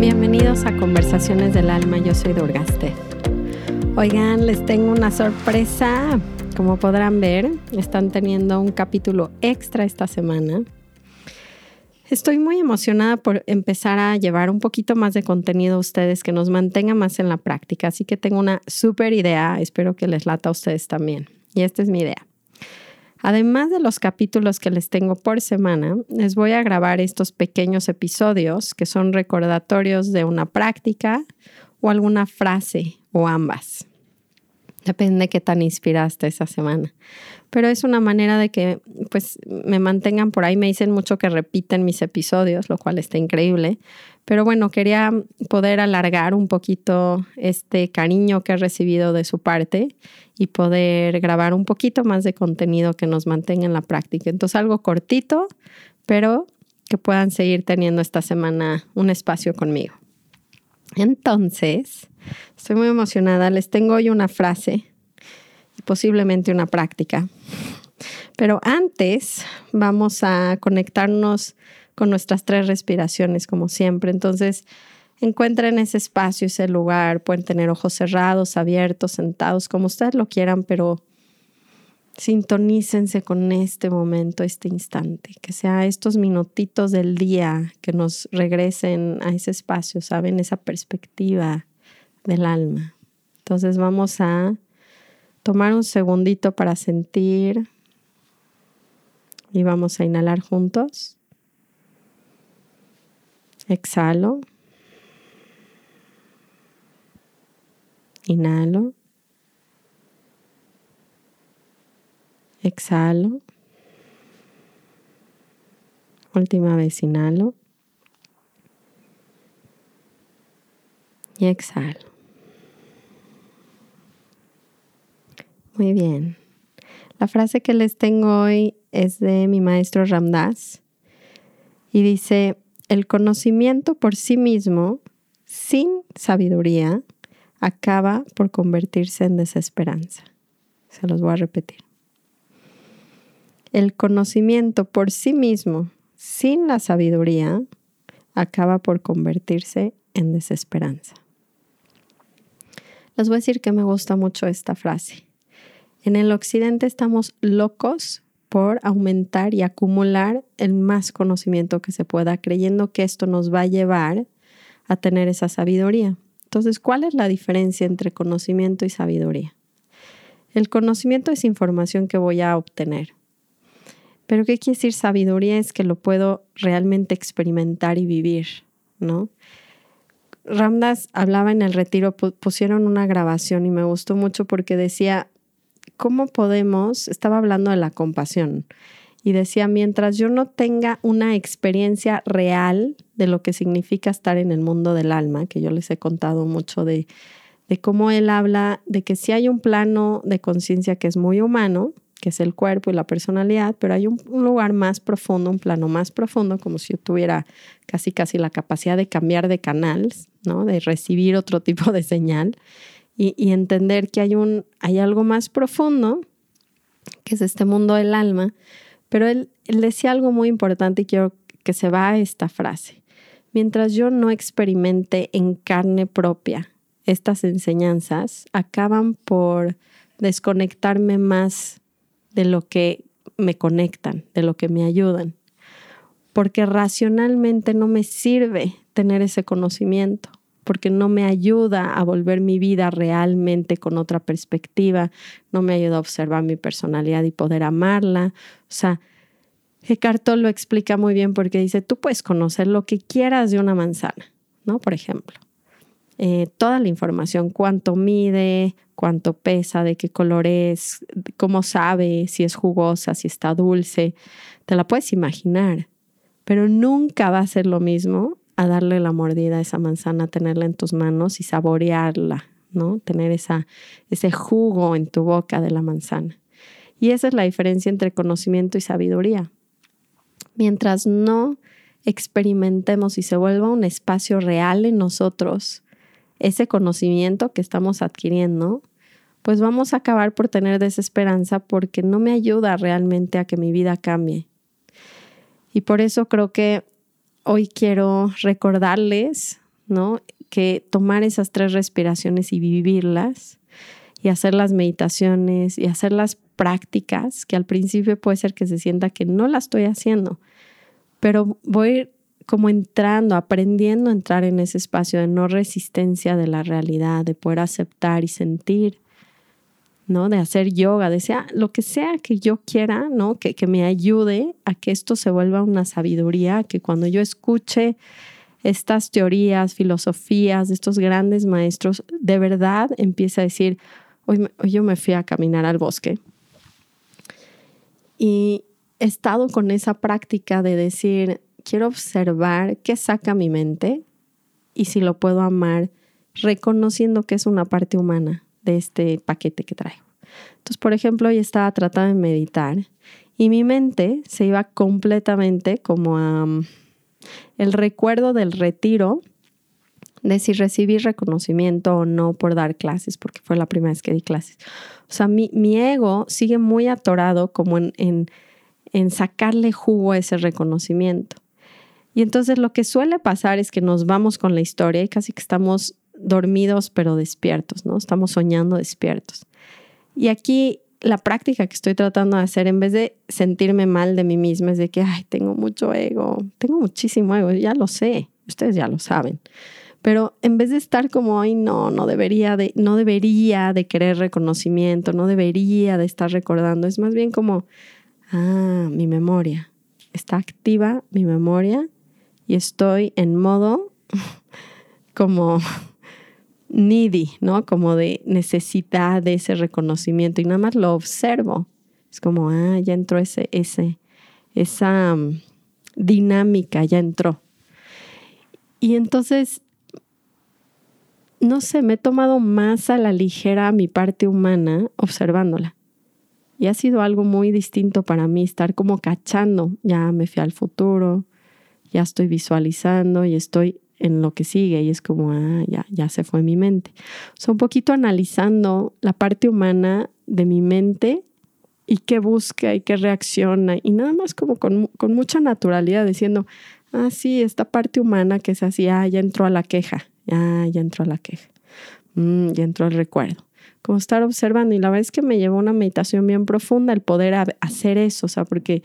Bienvenidos a Conversaciones del Alma, yo soy Durgaste. Oigan, les tengo una sorpresa. Como podrán ver, están teniendo un capítulo extra esta semana. Estoy muy emocionada por empezar a llevar un poquito más de contenido a ustedes que nos mantenga más en la práctica. Así que tengo una súper idea, espero que les lata a ustedes también. Y esta es mi idea. Además de los capítulos que les tengo por semana, les voy a grabar estos pequeños episodios que son recordatorios de una práctica o alguna frase o ambas. Depende de qué tan inspiraste esa semana. Pero es una manera de que pues me mantengan por ahí. Me dicen mucho que repiten mis episodios, lo cual está increíble. Pero bueno, quería poder alargar un poquito este cariño que he recibido de su parte y poder grabar un poquito más de contenido que nos mantenga en la práctica. Entonces algo cortito, pero que puedan seguir teniendo esta semana un espacio conmigo. Entonces, estoy muy emocionada. Les tengo hoy una frase y posiblemente una práctica. Pero antes vamos a conectarnos con nuestras tres respiraciones, como siempre. Entonces, encuentren ese espacio, ese lugar. Pueden tener ojos cerrados, abiertos, sentados, como ustedes lo quieran, pero sintonícense con este momento, este instante, que sea estos minutitos del día que nos regresen a ese espacio, ¿saben? Esa perspectiva del alma. Entonces vamos a tomar un segundito para sentir y vamos a inhalar juntos. Exhalo. Inhalo. Exhalo. Última vez inhalo. Y exhalo. Muy bien. La frase que les tengo hoy es de mi maestro Ramdas y dice, el conocimiento por sí mismo, sin sabiduría, acaba por convertirse en desesperanza. Se los voy a repetir. El conocimiento por sí mismo, sin la sabiduría, acaba por convertirse en desesperanza. Les voy a decir que me gusta mucho esta frase. En el occidente estamos locos por aumentar y acumular el más conocimiento que se pueda, creyendo que esto nos va a llevar a tener esa sabiduría. Entonces, ¿cuál es la diferencia entre conocimiento y sabiduría? El conocimiento es información que voy a obtener. Pero ¿qué quiere decir sabiduría? Es que lo puedo realmente experimentar y vivir, ¿no? Ramdas hablaba en el retiro, pusieron una grabación y me gustó mucho porque decía, ¿cómo podemos? Estaba hablando de la compasión y decía, mientras yo no tenga una experiencia real de lo que significa estar en el mundo del alma, que yo les he contado mucho de, de cómo él habla de que si hay un plano de conciencia que es muy humano, que es el cuerpo y la personalidad, pero hay un, lugar más profundo, un plano más profundo, como si yo tuviera casi casi la capacidad de cambiar de canales, ¿no? De recibir otro tipo de señal y, entender que hay un, hay algo más profundo, que es este mundo del alma. Pero él, él decía algo muy importante y quiero que se va esta frase. Mientras yo no experimente en carne propia estas enseñanzas, acaban por desconectarme más de lo que me conectan, de lo que me ayudan, porque racionalmente no me sirve tener ese conocimiento, porque no me ayuda a volver mi vida realmente con otra perspectiva, no me ayuda a observar mi personalidad y poder amarla. O sea, Eckhart lo explica muy bien porque dice, tú puedes conocer lo que quieras de una manzana, ¿no? Por ejemplo, eh, toda la información, cuánto mide, cuánto pesa, de qué color es, cómo sabe, si es jugosa, si está dulce, te la puedes imaginar, pero nunca va a ser lo mismo a darle la mordida a esa manzana, tenerla en tus manos y saborearla, ¿no? Tener esa, ese jugo en tu boca de la manzana. Y esa es la diferencia entre conocimiento y sabiduría. Mientras no experimentemos y se vuelva un espacio real en nosotros, ese conocimiento que estamos adquiriendo, pues vamos a acabar por tener desesperanza porque no me ayuda realmente a que mi vida cambie. Y por eso creo que hoy quiero recordarles, ¿no? Que tomar esas tres respiraciones y vivirlas y hacer las meditaciones y hacer las prácticas, que al principio puede ser que se sienta que no la estoy haciendo, pero voy como entrando, aprendiendo a entrar en ese espacio de no resistencia de la realidad, de poder aceptar y sentir, De hacer yoga, de sea lo que sea que yo quiera, ¿no? Que, que me ayude a que esto se vuelva una sabiduría, que cuando yo escuche estas teorías, filosofías de estos grandes maestros, de verdad empiece a decir, hoy, hoy yo me fui a caminar al bosque y he estado con esa práctica de decir, quiero observar qué saca mi mente y si lo puedo amar, reconociendo que es una parte humana de este paquete que traigo. Entonces, por ejemplo, hoy estaba tratando de meditar y mi mente se iba completamente como a mm, el recuerdo del retiro de si recibí reconocimiento o no por dar clases, porque fue la primera vez que di clases. O sea, mi, ego sigue muy atorado como en, en, en sacarle jugo a ese reconocimiento. Y entonces lo que suele pasar es que nos vamos con la historia y casi que estamos dormidos pero despiertos, ¿no? Estamos soñando despiertos. Y aquí la práctica que estoy tratando de hacer, en vez de sentirme mal de mí misma, es de que, ay, tengo mucho ego, tengo muchísimo ego, ya lo sé, ustedes ya lo saben. Pero en vez de estar como, ay, no, no debería de, no debería de querer reconocimiento, no debería de estar recordando, es más bien como, ah, mi memoria, está activa mi memoria y estoy en modo como needy, ¿no? Como de necesidad de ese reconocimiento y nada más lo observo. Es como, ah, ya entró ese, ese, esa mm, dinámica, ya entró. Y entonces no sé, me he tomado más a la ligera mi parte humana observándola. Y ha sido algo muy distinto para mí estar como cachando, ya me fui al futuro, ya estoy visualizando y estoy en lo que sigue y es como, ah, ya, ya se fue mi mente. O sea, un poquito analizando la parte humana de mi mente y qué busca y qué reacciona y nada más como con, con mucha naturalidad diciendo, ah, sí, esta parte humana que es así, ah, ya entró a la queja, Ah, ya entró la queja. Mm, ya entró el recuerdo. Como estar observando. Y la verdad es que me llevó una meditación bien profunda el poder hacer eso. O sea, porque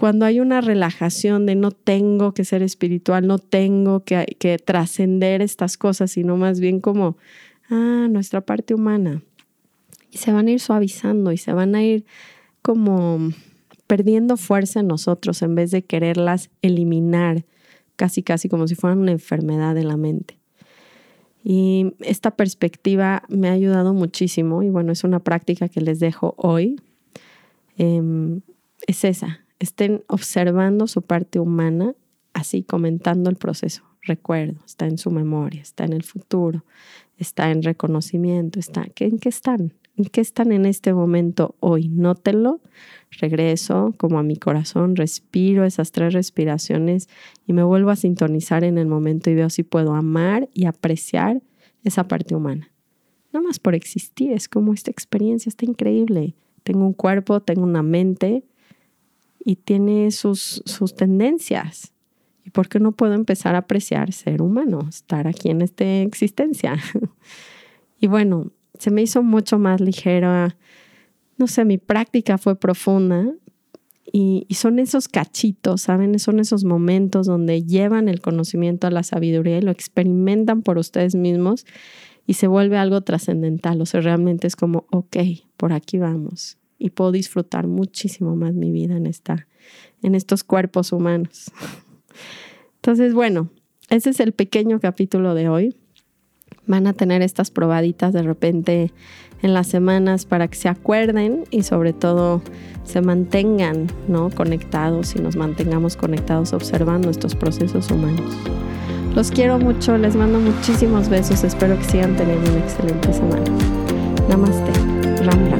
cuando hay una relajación de no tengo que ser espiritual, no tengo que, trascender estas cosas, sino más bien como, ah, nuestra parte humana. Y se van a ir suavizando y se van a ir como perdiendo fuerza en nosotros en vez de quererlas eliminar, casi casi como si fueran una enfermedad de la mente. Y esta perspectiva me ha ayudado muchísimo y bueno, es una práctica que les dejo hoy. Em, es esa, estén observando su parte humana, así comentando el proceso. Recuerdo, está en su memoria, está en el futuro, está en reconocimiento, está, ¿en qué están? ¿En qué están en este momento hoy? Nótenlo, regreso como a mi corazón, respiro esas tres respiraciones y me vuelvo a sintonizar en el momento y veo si puedo amar y apreciar esa parte humana. No más por existir, es como esta experiencia está increíble. Tengo un cuerpo, tengo una mente y tiene sus, sus tendencias. ¿Y por qué no puedo empezar a apreciar ser humano, estar aquí en esta existencia? y bueno, se me hizo mucho más ligera. No sé, mi práctica fue profunda y, son esos cachitos, ¿saben? Son esos momentos donde llevan el conocimiento a la sabiduría y lo experimentan por ustedes mismos y se vuelve algo trascendental. O sea, realmente es como, ok, por aquí vamos. Y puedo disfrutar muchísimo más mi vida en, esta, en estos cuerpos humanos. Entonces, bueno, ese es el pequeño capítulo de hoy van a tener estas probaditas de repente en las semanas para que se acuerden y sobre todo se mantengan ¿no? conectados y nos mantengamos conectados observando estos procesos humanos. Los quiero mucho, les mando muchísimos besos, espero que sigan teniendo una excelente semana. Namaste, Ram Ram.